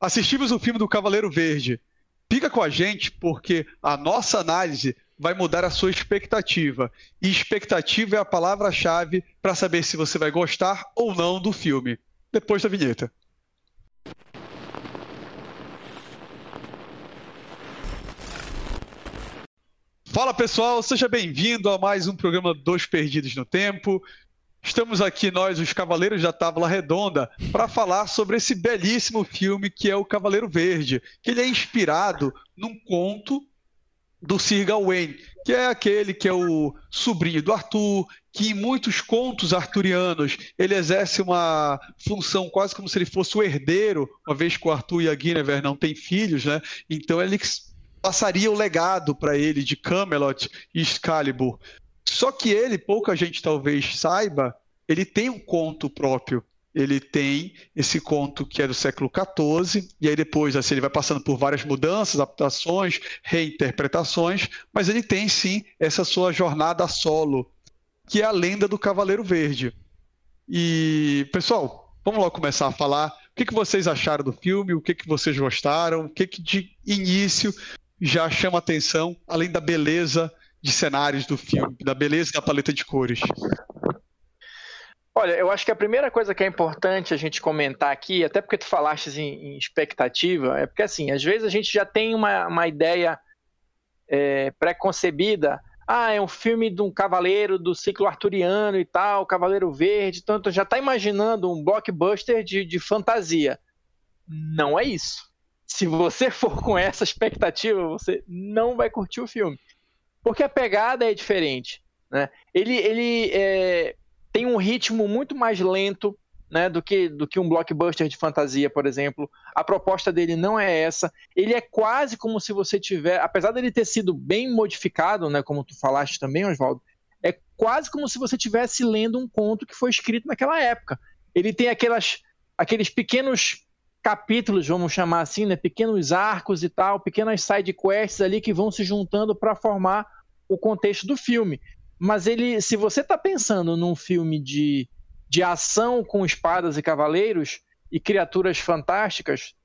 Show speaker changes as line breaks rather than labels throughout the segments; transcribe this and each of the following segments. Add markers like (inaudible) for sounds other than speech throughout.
assistimos o filme do Cavaleiro Verde. Fica com a gente porque a nossa análise vai mudar a sua expectativa. E expectativa é a palavra-chave para saber se você vai gostar ou não do filme. Depois da vinheta. Fala pessoal, seja bem-vindo a mais um programa Dois Perdidos no Tempo. Estamos aqui, nós, os Cavaleiros da Tábula Redonda, para falar sobre esse belíssimo filme que é O Cavaleiro Verde, que ele é inspirado num conto do Sir Gawain, que é aquele que é o sobrinho do Arthur, que em muitos contos arturianos ele exerce uma função quase como se ele fosse o herdeiro, uma vez que o Arthur e a Guinevere não têm filhos, né? Então ele passaria o legado para ele de Camelot e Excalibur. Só que ele, pouca gente talvez saiba, ele tem um conto próprio. Ele tem esse conto que é do século XIV, e aí depois assim, ele vai passando por várias mudanças, adaptações, reinterpretações, mas ele tem sim essa sua jornada solo, que é a lenda do Cavaleiro Verde. E, pessoal, vamos lá começar a falar. O que, que vocês acharam do filme? O que, que vocês gostaram? O que, que de início já chama atenção, além da beleza de cenários do filme, da beleza da paleta de cores?
Olha, eu acho que a primeira coisa que é importante a gente comentar aqui, até porque tu falaste em, em expectativa, é porque assim, às vezes a gente já tem uma, uma ideia é, pré-concebida. Ah, é um filme de um cavaleiro do ciclo arturiano e tal, Cavaleiro Verde, tanto já está imaginando um blockbuster de, de fantasia. Não é isso se você for com essa expectativa, você não vai curtir o filme. Porque a pegada é diferente. Né? Ele, ele é, tem um ritmo muito mais lento né, do, que, do que um blockbuster de fantasia, por exemplo. A proposta dele não é essa. Ele é quase como se você tiver, apesar dele ter sido bem modificado, né, como tu falaste também, Oswaldo, é quase como se você estivesse lendo um conto que foi escrito naquela época. Ele tem aquelas, aqueles pequenos capítulos, vamos chamar assim, né, pequenos arcos e tal, pequenas side quests ali que vão se juntando para formar o contexto do filme. Mas ele, se você está pensando num filme de, de ação com espadas e cavaleiros e criaturas fantásticas,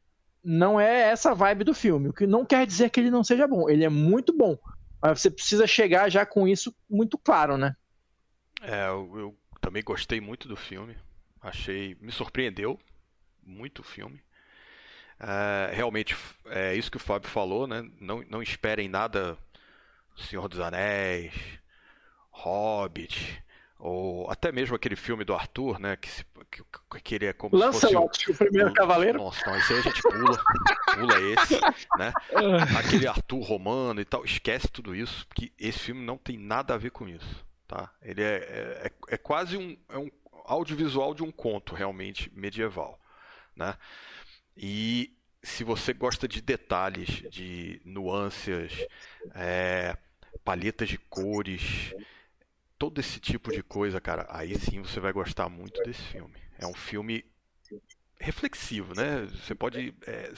não é essa vibe do filme. O que não quer dizer que ele não seja bom. Ele é muito bom. Mas você precisa chegar já com isso muito claro, né?
É, eu, eu também gostei muito do filme. Achei. Me surpreendeu muito o filme. É, realmente é isso que o Fábio falou, né? Não, não esperem nada Senhor dos Anéis, Hobbit, ou até mesmo aquele filme do Arthur, né? Que, se, que, que ele é como
Lancelot,
se fosse
o, o primeiro o, cavaleiro.
Nossa, não, esse aí a gente pula, pula esse, né? (laughs) Aquele Arthur romano e tal, esquece tudo isso, que esse filme não tem nada a ver com isso, tá? Ele é, é, é, é quase um, é um audiovisual de um conto realmente medieval, né? E se você gosta de detalhes, de nuances, é, palhetas de cores, todo esse tipo de coisa, cara, aí sim você vai gostar muito desse filme. É um filme reflexivo, né? Você pode. É,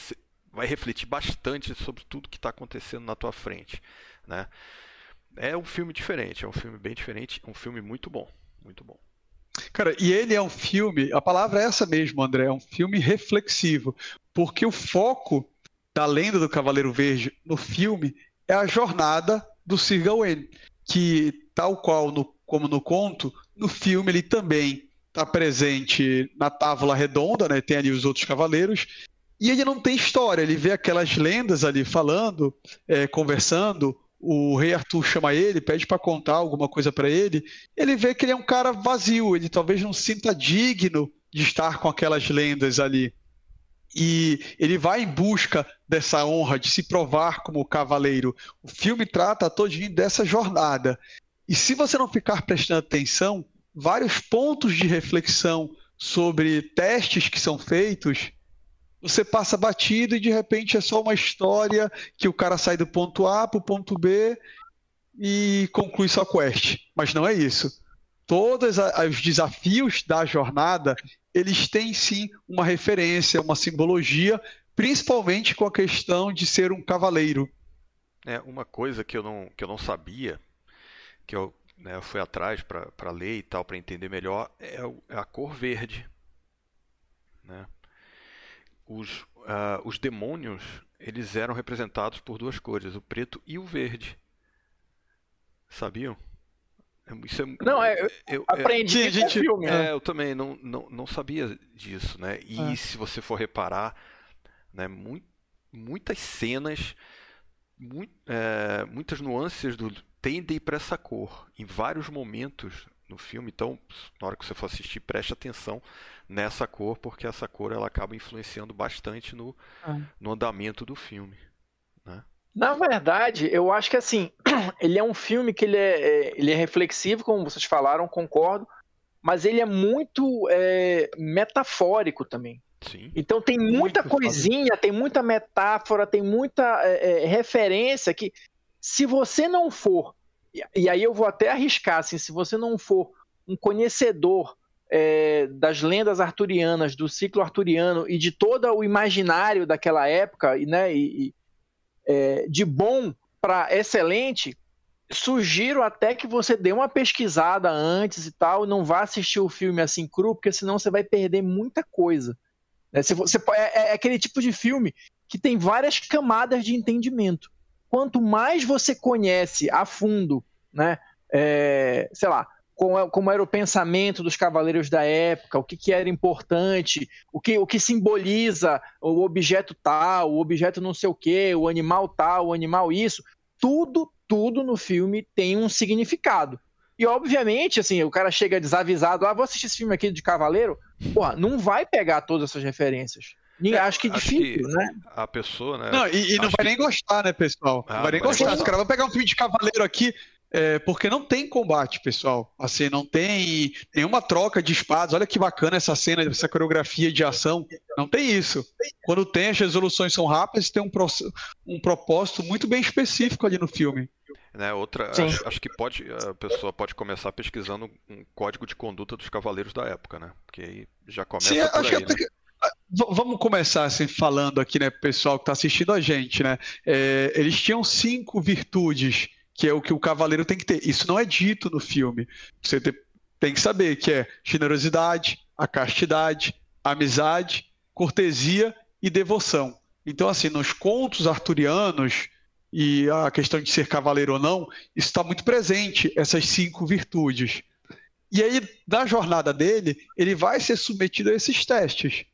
vai refletir bastante sobre tudo que está acontecendo na tua frente, né? É um filme diferente, é um filme bem diferente, um filme muito bom, muito bom.
Cara, e ele é um filme, a palavra é essa mesmo, André, é um filme reflexivo, porque o foco da lenda do Cavaleiro Verde no filme é a jornada do Sir Gawain, que tal qual no, como no conto, no filme ele também está presente na Távola Redonda, né? Tem ali os outros cavaleiros e ele não tem história. Ele vê aquelas lendas ali falando, é, conversando o rei Arthur chama ele, pede para contar alguma coisa para ele, ele vê que ele é um cara vazio, ele talvez não sinta digno de estar com aquelas lendas ali. E ele vai em busca dessa honra de se provar como cavaleiro. O filme trata todinho dessa jornada. E se você não ficar prestando atenção, vários pontos de reflexão sobre testes que são feitos você passa batido e de repente é só uma história que o cara sai do ponto A para o ponto B e conclui sua quest. Mas não é isso. Todos os desafios da jornada, eles têm sim uma referência, uma simbologia, principalmente com a questão de ser um cavaleiro.
É, uma coisa que eu não, que eu não sabia, que eu, né, fui atrás para ler e tal, para entender melhor, é, é a cor verde. Né? Os, uh, os demônios eles eram representados por duas cores, o preto e o verde. Sabiam?
Isso é, não, é, eu, aprendi é, gente, filme.
É, né? eu também não, não, não sabia disso, né? E é. se você for reparar, né, muito, muitas cenas, muito, é, muitas nuances do, tendem para essa cor em vários momentos no filme. Então, na hora que você for assistir, preste atenção nessa cor, porque essa cor ela acaba influenciando bastante no, é. no andamento do filme. Né?
Na verdade, eu acho que assim, (clears throat) ele é um filme que ele é, é, ele é reflexivo, como vocês falaram, concordo, mas ele é muito é, metafórico também.
Sim.
Então tem muita muito coisinha, tem muita metáfora, tem muita é, é, referência que, se você não for, e aí eu vou até arriscar, assim, se você não for um conhecedor é, das lendas arturianas, do ciclo arturiano e de todo o imaginário daquela época, né, e, é, de bom para excelente, sugiro até que você dê uma pesquisada antes e tal, não vá assistir o filme assim cru, porque senão você vai perder muita coisa. É, você, é, é aquele tipo de filme que tem várias camadas de entendimento. Quanto mais você conhece a fundo, né, é, sei lá, como, como, era o pensamento dos cavaleiros da época, o que, que, era importante, o que, o que simboliza o objeto tal, o objeto não sei o que, o animal tal, o animal isso, tudo, tudo no filme tem um significado. E obviamente, assim, o cara chega desavisado, ah, vou assistir esse filme aqui de cavaleiro, porra, não vai pegar todas essas referências. É, acho que é difícil, que né?
A pessoa, né?
Não, e, e não vai que... nem gostar, né, pessoal? Ah, não vai nem gostar. Os caras vão pegar um filme de cavaleiro aqui, é, porque não tem combate, pessoal. Assim, não tem nenhuma troca de espadas. Olha que bacana essa cena, essa coreografia de ação. Não tem isso. Quando tem, as resoluções são rápidas, tem um, pro, um propósito muito bem específico ali no filme.
Né, outra, acho, acho, que pode, a pessoa pode começar pesquisando um código de conduta dos cavaleiros da época, né? Porque aí já começa Sim, por aí, né?
Vamos começar assim, falando aqui, né, pessoal que está assistindo a gente, né? É, eles tinham cinco virtudes que é o que o cavaleiro tem que ter. Isso não é dito no filme. Você tem que saber que é generosidade, a castidade, a amizade, cortesia e devoção. Então, assim, nos contos arturianos e a questão de ser cavaleiro ou não, isso está muito presente, essas cinco virtudes. E aí, na jornada dele, ele vai ser submetido a esses testes.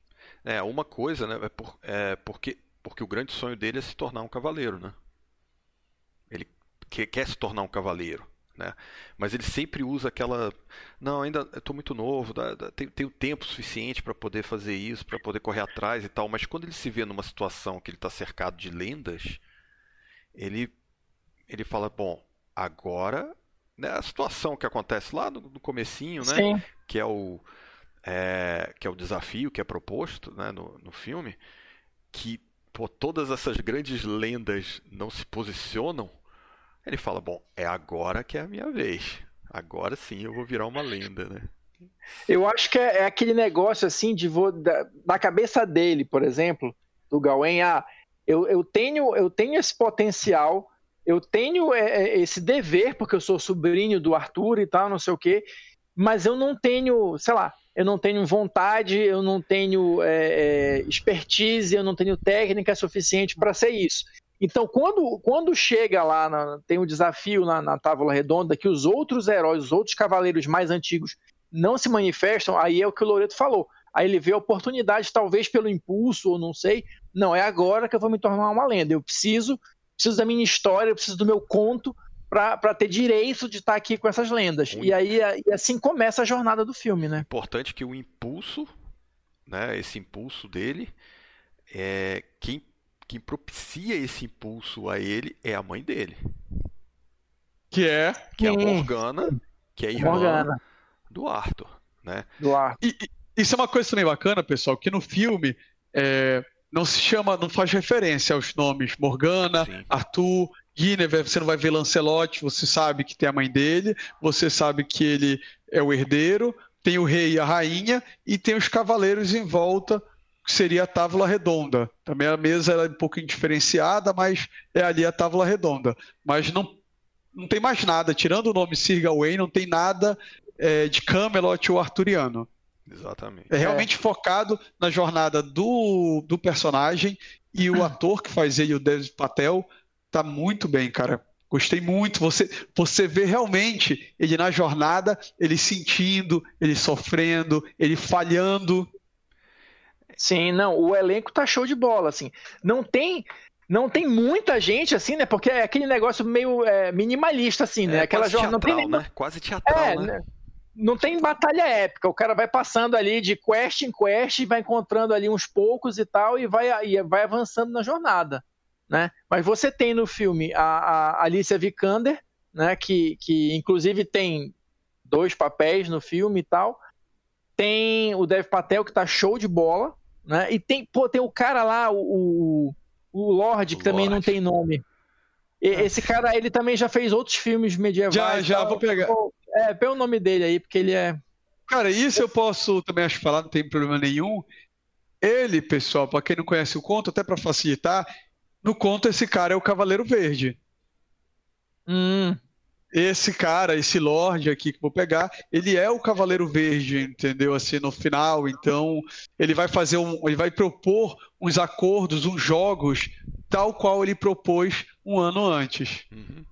É, uma coisa, né? É, por, é porque, porque o grande sonho dele é se tornar um cavaleiro, né? Ele que quer se tornar um cavaleiro. Né? Mas ele sempre usa aquela. Não, ainda estou muito novo, dá, dá, tenho, tenho, tempo suficiente para poder fazer isso, para poder correr atrás e tal. Mas quando ele se vê numa situação que ele está cercado de lendas, ele, ele fala: Bom, agora. Né, a situação que acontece lá no, no comecinho, né, Sim. que é o é, que é o desafio que é proposto né, no, no filme, que pô, todas essas grandes lendas não se posicionam ele fala: Bom, é agora que é a minha vez. Agora sim eu vou virar uma lenda, né?
Eu acho que é, é aquele negócio assim de vou, da, da, cabeça dele, por exemplo, do Gawain, ah, eu, eu, tenho, eu tenho esse potencial, eu tenho é, é, esse dever, porque eu sou sobrinho do Arthur e tal, não sei o quê, mas eu não tenho, sei lá, eu não tenho vontade, eu não tenho é, é expertise, eu não tenho técnica suficiente para ser isso. Então, quando, quando chega lá, na, tem um desafio na, na Távola Redonda que os outros heróis, os outros cavaleiros mais antigos não se manifestam, aí é o que o Loreto falou. Aí ele vê a oportunidade, talvez pelo impulso, ou não sei. Não, é agora que eu vou me tornar uma lenda. Eu preciso, preciso da minha história, eu preciso do meu conto para ter direito de estar aqui com essas lendas. E aí e assim começa a jornada do filme, né?
Importante que o impulso, né, esse impulso dele, é quem quem propicia esse impulso a ele é a mãe dele.
Que é?
Que é a Morgana, que é a irmã Morgana. do Arthur, né?
Do Arthur.
E, e, isso é uma coisa também bacana, pessoal, que no filme é, não se chama, não faz referência aos nomes Morgana, Sim. Arthur, Guinevere, você não vai ver Lancelot, você sabe que tem a mãe dele, você sabe que ele é o herdeiro, tem o rei e a rainha, e tem os cavaleiros em volta que seria a tábua redonda. Também a mesa é um pouco indiferenciada, mas é ali a tábua redonda. Mas não, não tem mais nada, tirando o nome Sir Gawain, não tem nada é, de Camelot ou arturiano.
Exatamente.
É realmente é. focado na jornada do, do personagem e o (clears throat) ator que faz ele, o Dev Patel, tá muito bem, cara. Gostei muito. Você, você vê realmente ele na jornada, ele sentindo, ele sofrendo, ele falhando.
Sim, não, o elenco tá show de bola, assim. Não tem não tem muita gente assim, né? Porque é aquele negócio meio é, minimalista, assim, né?
É, Aquela jornada não tem nenhuma... né? Quase teatral, é, né?
Não tem batalha épica. O cara vai passando ali de quest em quest, vai encontrando ali uns poucos e tal, e vai, e vai avançando na jornada né? Mas você tem no filme a, a Alicia Vikander, né? Que, que inclusive tem dois papéis no filme e tal. Tem o Dev Patel que tá show de bola, né? E tem, pô, tem o cara lá, o, o Lorde, que também não tem nome. E, é. esse cara, ele também já fez outros filmes medievais.
Já, já, vou pegar.
É, pega o nome dele aí, porque ele é.
Cara, isso eu posso também acho falar, não tem problema nenhum. Ele, pessoal, para quem não conhece o conto, até para facilitar, no conto, esse cara é o Cavaleiro Verde.
Hum.
Esse cara, esse Lorde aqui que vou pegar, ele é o Cavaleiro Verde, entendeu? Assim, no final, então ele vai fazer um, ele vai propor uns acordos, uns jogos, tal qual ele propôs um ano antes. Uhum.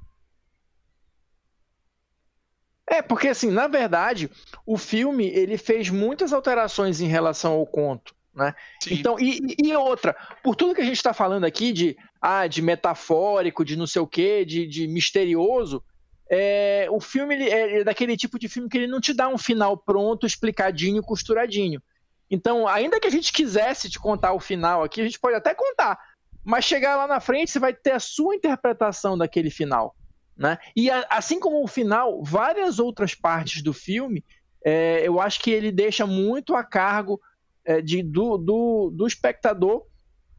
É, porque assim, na verdade, o filme ele fez muitas alterações em relação ao conto. Né? Então, e, e, outra, por tudo que a gente está falando aqui de, ah, de metafórico, de não sei o quê, de, de misterioso, é, o filme ele é, é daquele tipo de filme que ele não te dá um final pronto, explicadinho, costuradinho. Então, ainda que a gente quisesse te contar o final aqui, a gente pode até contar, mas chegar lá na frente você vai ter a sua interpretação daquele final. Né? E a, assim como o final, várias outras partes do filme, é, eu acho que ele deixa muito a cargo é, de, do, do, do espectador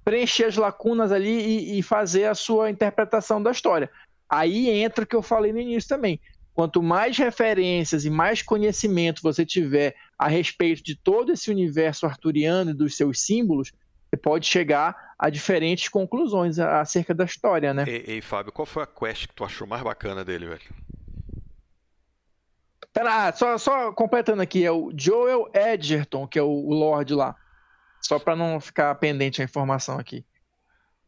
preencher as lacunas ali e, e, fazer a sua interpretação da história. Aí entra o que eu falei no início também. Quanto mais referências e mais conhecimento você tiver a respeito de todo esse universo arturiano e dos seus símbolos, você pode chegar a diferentes conclusões acerca da história, né?
Ei, ei Fábio, qual foi a quest que tu achou mais bacana dele, velho?
Pera, ah, só, só completando aqui, é o Joel Edgerton, que é o, o Lorde lá. Só para não ficar pendente a informação aqui.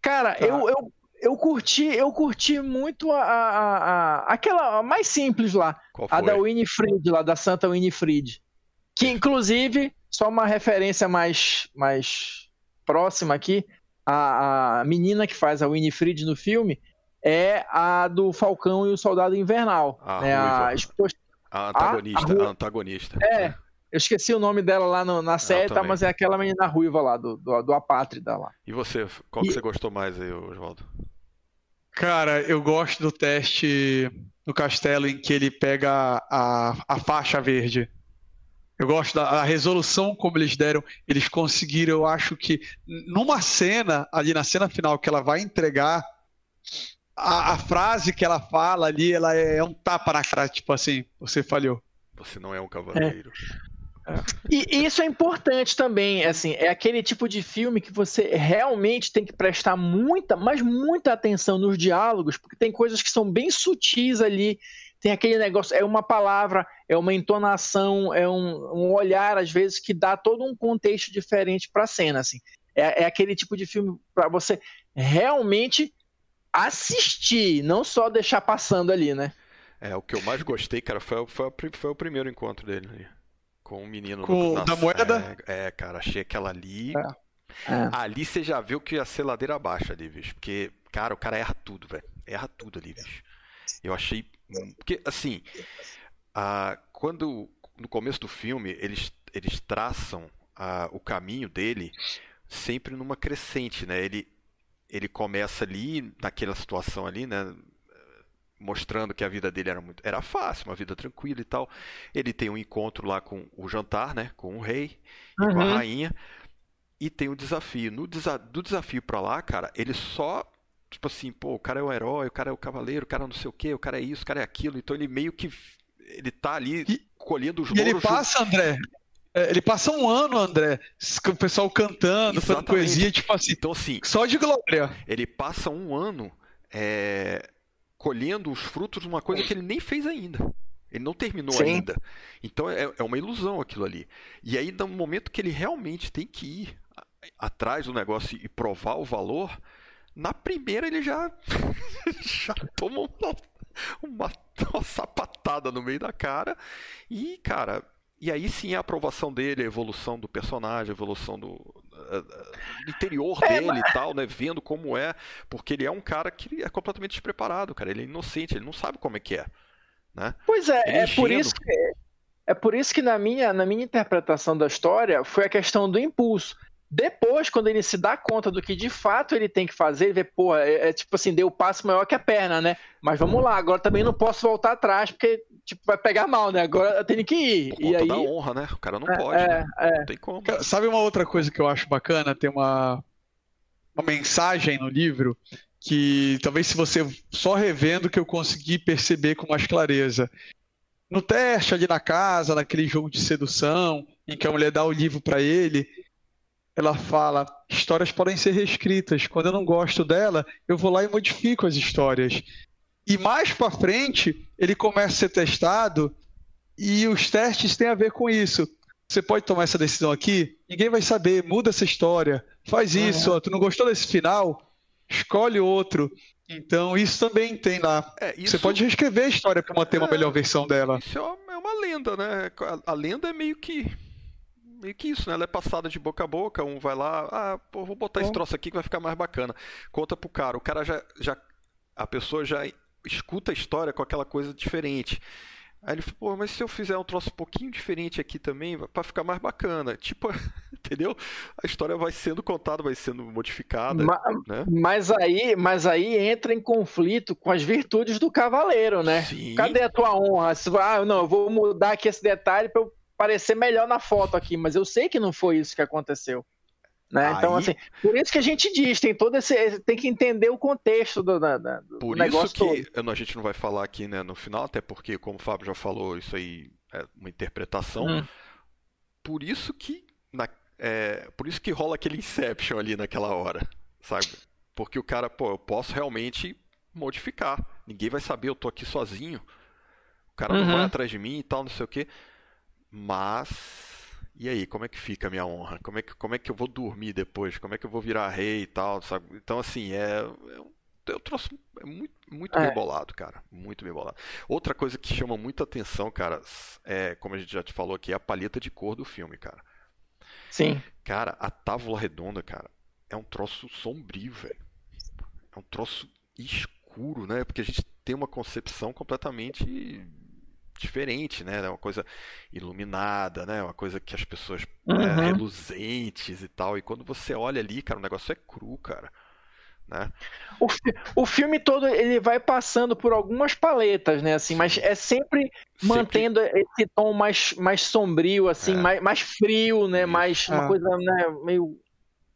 Cara, tá. eu, eu, eu curti, eu curti muito a, a, a, aquela mais simples lá, a da Winifred lá, da Santa Winifred. Que inclusive, só uma referência mais, mais próxima aqui, a, a menina que faz a Winifred no filme é a do Falcão e o Soldado Invernal. Ah, né? A,
a antagonista, a, a antagonista.
É, eu esqueci o nome dela lá no, na série, tá, mas é aquela menina ruiva lá, do, do, do Apátrida lá.
E você, qual e... que você gostou mais aí, Oswaldo?
Cara, eu gosto do teste no castelo em que ele pega a, a faixa verde. Eu gosto da resolução como eles deram. Eles conseguiram, eu acho que numa cena, ali na cena final, que ela vai entregar a, a, frase que ela fala ali, ela é, é, um tapa na cara, tipo assim, você falhou.
Você não é um cavaleiro.
É. E isso é importante também, assim, é aquele tipo de filme que você realmente tem que prestar muita, mas muita atenção nos diálogos, porque tem coisas que são bem sutis ali, tem aquele negócio, é uma palavra, é uma entonação, é um, um olhar, às vezes, que dá todo um contexto diferente para a cena, assim. É, é aquele tipo de filme para você realmente assistir, não só deixar passando ali, né?
É, o que eu mais gostei, cara, foi, foi, foi o primeiro encontro dele ali. Com o um menino
com, na, da moeda?
É, é, cara, achei aquela ali. É. É. Ali você já viu que ia ser ladeira abaixo ali, bicho. Porque, cara, o cara erra tudo, velho. Erra tudo ali, bicho. Eu achei. Porque, assim, a, quando no começo do filme eles, eles traçam a, o caminho dele sempre numa crescente, né? Ele, ele começa ali, naquela situação ali, né? Mostrando que a vida dele era muito. Era fácil, uma vida tranquila e tal. Ele tem um encontro lá com o jantar, né? Com o rei uhum. e com a uhum. rainha. E tem o desafio. No desa do desafio pra lá, cara, ele só. Tipo assim, pô, o cara é o herói, o cara é o cavaleiro, o cara é não sei o que, o cara é isso, o cara é aquilo. Então ele meio que. Ele tá ali e, colhendo os
louros. Ele passa, André, ele passa um ano, André, com o pessoal cantando, fazendo poesia, tipo assim, então, assim, só de glória.
Ele passa um ano é, colhendo os frutos de uma coisa que ele nem fez ainda. Ele não terminou Sim. ainda. Então é, é uma ilusão aquilo ali. E aí, no momento que ele realmente tem que ir atrás do negócio e provar o valor, na primeira ele já, (laughs) já toma uma, uma, uma sapatada no meio da cara. E, cara, e aí sim a aprovação dele, a evolução do personagem, a evolução do, do interior é, dele mas... e tal, né? Vendo como é, porque ele é um cara que é completamente despreparado, cara. Ele é inocente, ele não sabe como é que é. Né?
Pois é, é, é por isso que é por isso que na minha, na minha interpretação da história foi a questão do impulso. Depois, quando ele se dá conta do que de fato ele tem que fazer, ele vê, pô, é, é tipo assim, deu o passo maior que a perna, né? Mas vamos lá, agora também não posso voltar atrás, porque tipo, vai pegar mal, né? Agora eu tenho que ir.
Por e aí... da honra, né? O cara não é, pode, é, né? É. Não tem como.
Sabe uma outra coisa que eu acho bacana? Tem uma, uma mensagem no livro que talvez se você só revendo que eu consegui perceber com mais clareza. No teste ali na casa, naquele jogo de sedução, em que a mulher dá o livro para ele, ela fala: histórias podem ser reescritas. Quando eu não gosto dela, eu vou lá e modifico as histórias. E mais para frente, ele começa a ser testado e os testes têm a ver com isso. Você pode tomar essa decisão aqui, ninguém vai saber, muda essa história, faz isso, uhum. tu não gostou desse final, escolhe outro. Então, isso também tem lá. É, isso... Você pode reescrever a história para manter uma é, melhor versão dela.
Isso é uma lenda, né? A lenda é meio que meio que isso, né? Ela é passada de boca a boca, um vai lá, ah, pô, vou botar esse troço aqui que vai ficar mais bacana. Conta pro cara, o cara já, já a pessoa já escuta a história com aquela coisa diferente. Aí ele falou, pô, mas se eu fizer um troço um pouquinho diferente aqui também, para ficar mais bacana. Tipo, (laughs) entendeu? A história vai sendo contada, vai sendo modificada.
Mas,
né?
mas, aí, mas aí entra em conflito com as virtudes do cavaleiro, né? Sim. Cadê a tua honra? Ah, não, eu vou mudar aqui esse detalhe para eu parecer melhor na foto aqui, mas eu sei que não foi isso que aconteceu. Né? Aí... Então, assim, por isso que a gente diz, tem todo esse. Tem que entender o contexto do, do, do
por
negócio
isso que todo. a gente não vai falar aqui né, no final, até porque, como o Fábio já falou, isso aí é uma interpretação. Hum. Por isso que. Na, é, por isso que rola aquele Inception ali naquela hora, sabe? Porque o cara, pô, eu posso realmente modificar. Ninguém vai saber, eu tô aqui sozinho. O cara uhum. não vai atrás de mim e tal, não sei o quê. Mas e aí, como é que fica a minha honra? Como é que, como é que eu vou dormir depois? Como é que eu vou virar rei e tal? Sabe? Então, assim, é, é eu trouxe é muito, muito é. bem bolado, cara. Muito bem bolado. Outra coisa que chama muita atenção, cara, é, como a gente já te falou aqui, é a paleta de cor do filme, cara.
Sim.
Cara, a tábua redonda, cara, é um troço sombrio, velho. É um troço escuro, né? Porque a gente tem uma concepção completamente diferente, né? É uma coisa iluminada, né? Uma coisa que as pessoas né, uhum. é, reluzentes e tal. E quando você olha ali, cara, o negócio é cru, cara. Né?
O, o filme todo ele vai passando por algumas paletas, né? Assim, mas é sempre, sempre... mantendo esse tom mais, mais sombrio, assim, é. mais, mais frio, né? Isso. Mais uma ah. coisa né, meio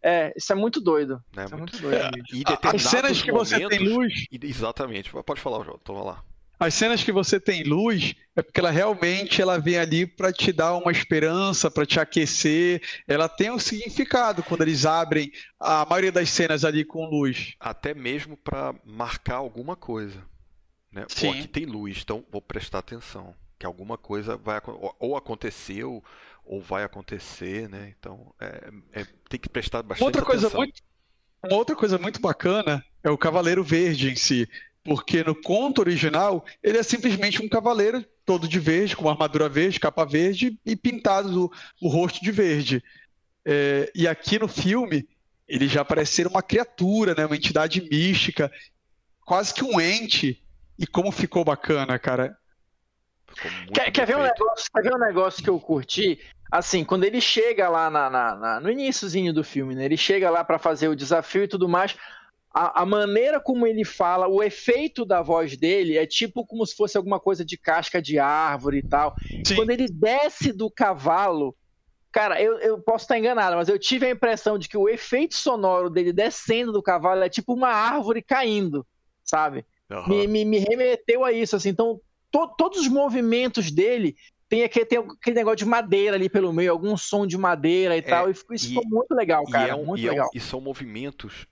é, isso é muito doido. É,
muito...
é muito
doido. É. As cenas que momentos... você tem luz. Exatamente. Pode falar, João. Toma lá.
As cenas que você tem luz é porque ela realmente ela vem ali para te dar uma esperança, para te aquecer. Ela tem um significado quando eles abrem a maioria das cenas ali com luz.
Até mesmo para marcar alguma coisa. Né? Sim. Pô, aqui tem luz, então vou prestar atenção. Que alguma coisa vai ou aconteceu ou vai acontecer, né? Então é, é, tem que prestar bastante
outra
atenção.
Coisa muito, uma outra coisa muito bacana é o Cavaleiro Verde em si. Porque no conto original, ele é simplesmente um cavaleiro todo de verde, com armadura verde, capa verde e pintado o, rosto de verde. É, e aqui no filme, ele já parece ser uma criatura, né, uma entidade mística, quase que um ente. E como ficou bacana, cara.
Quer, quer, ver um negócio, quer ver um negócio que eu curti? Assim, quando ele chega lá na, na, na no iníciozinho do filme, né? Ele chega lá para fazer o desafio e tudo mais a, a, maneira como ele fala, o efeito da voz dele é tipo como se fosse alguma coisa de casca de árvore e tal. Sim. Quando ele desce do cavalo, cara, eu, eu posso estar enganado, mas eu tive a impressão de que o efeito sonoro dele descendo do cavalo é tipo uma árvore caindo, sabe? Uhum. Me, me, me, remeteu a isso, assim. Então, to, todos os movimentos dele tem aquele, tem aquele negócio de madeira ali pelo meio, algum som de madeira e é, tal. E isso e, ficou muito legal, cara. É um, muito legal.
É um, e são movimentos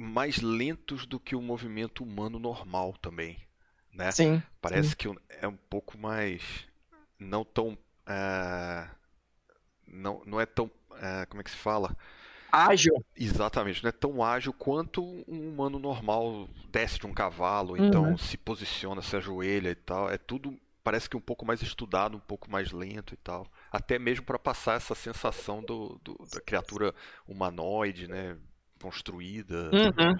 mais lentos do que o movimento humano normal também. né?
Sim.
Parece
sim.
que é um pouco mais não tão é, não, não é tão é, como é que se fala
ágil.
Exatamente, não é tão ágil quanto um humano normal desce de um cavalo, então
Uhum.
se posiciona, se ajoelha e tal. É tudo parece que um pouco mais estudado, um pouco mais lento e tal. Até mesmo para passar essa sensação do, do- da criatura humanoide, né? Construída.
Uhum.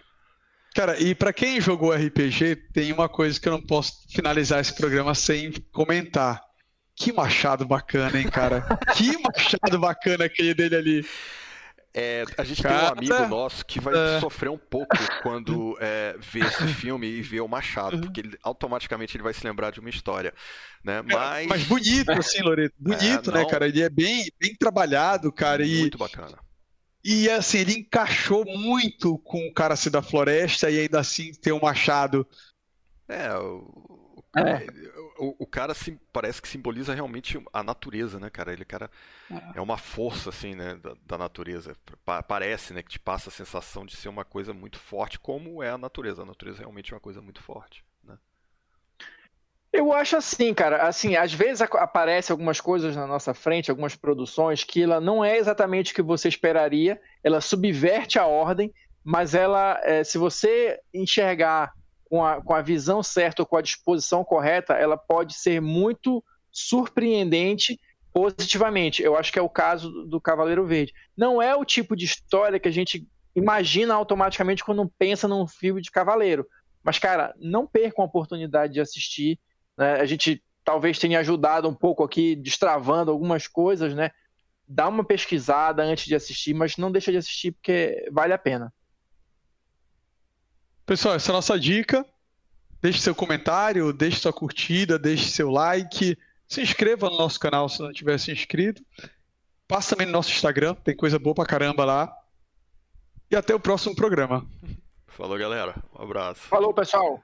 Cara, e pra quem jogou RPG, tem uma coisa que eu não posso finalizar esse programa sem comentar. Que machado bacana, hein, cara? (laughs) que machado bacana aquele dele ali.
É, a gente
Cara,
tem um amigo nosso que vai
é.
sofrer um pouco quando é, vê esse filme e vê o Machado,
Uhum.
porque ele, automaticamente ele vai se lembrar de uma história, né? Mas,
Mas bonito, assim, Loreto. Bonito,
É,
né,
não.
cara? Ele é bem, bem trabalhado, cara. E,
muito bacana.
E assim, ele encaixou muito com o cara ser da floresta e ainda assim ter um machado.
É, o,
É.
o, o cara sim, parece que simboliza realmente a natureza, né, cara? Ele, cara, é uma força, assim, né, da, da natureza. Pa- parece, né, que te passa a sensação de ser uma coisa muito forte, como é a natureza. A natureza realmente é uma coisa muito forte?
Eu acho assim, cara, assim, às vezes aparecem algumas coisas na nossa frente, algumas produções, que ela não é exatamente o que você esperaria, ela subverte a ordem, mas ela, é, se você enxergar com a, com a visão certa ou com a disposição correta, ela pode ser muito surpreendente positivamente. Eu acho que é o caso do Cavaleiro Verde. Não é o tipo de história que a gente imagina automaticamente quando pensa num filme de cavaleiro. Mas, cara, não percam a oportunidade de assistir né? A gente talvez tenha ajudado um pouco aqui, destravando algumas coisas, né? Dá uma pesquisada antes de assistir, mas não deixa de assistir porque vale a pena.
Pessoal, essa é a nossa dica. Deixe seu comentário, deixe sua curtida, deixe seu like. Se inscreva no nosso canal se não tiver se inscrito. Passa também no nosso Instagram, tem coisa boa pra caramba lá. E até o próximo programa.
Falou, galera. Um abraço.
Falou, pessoal!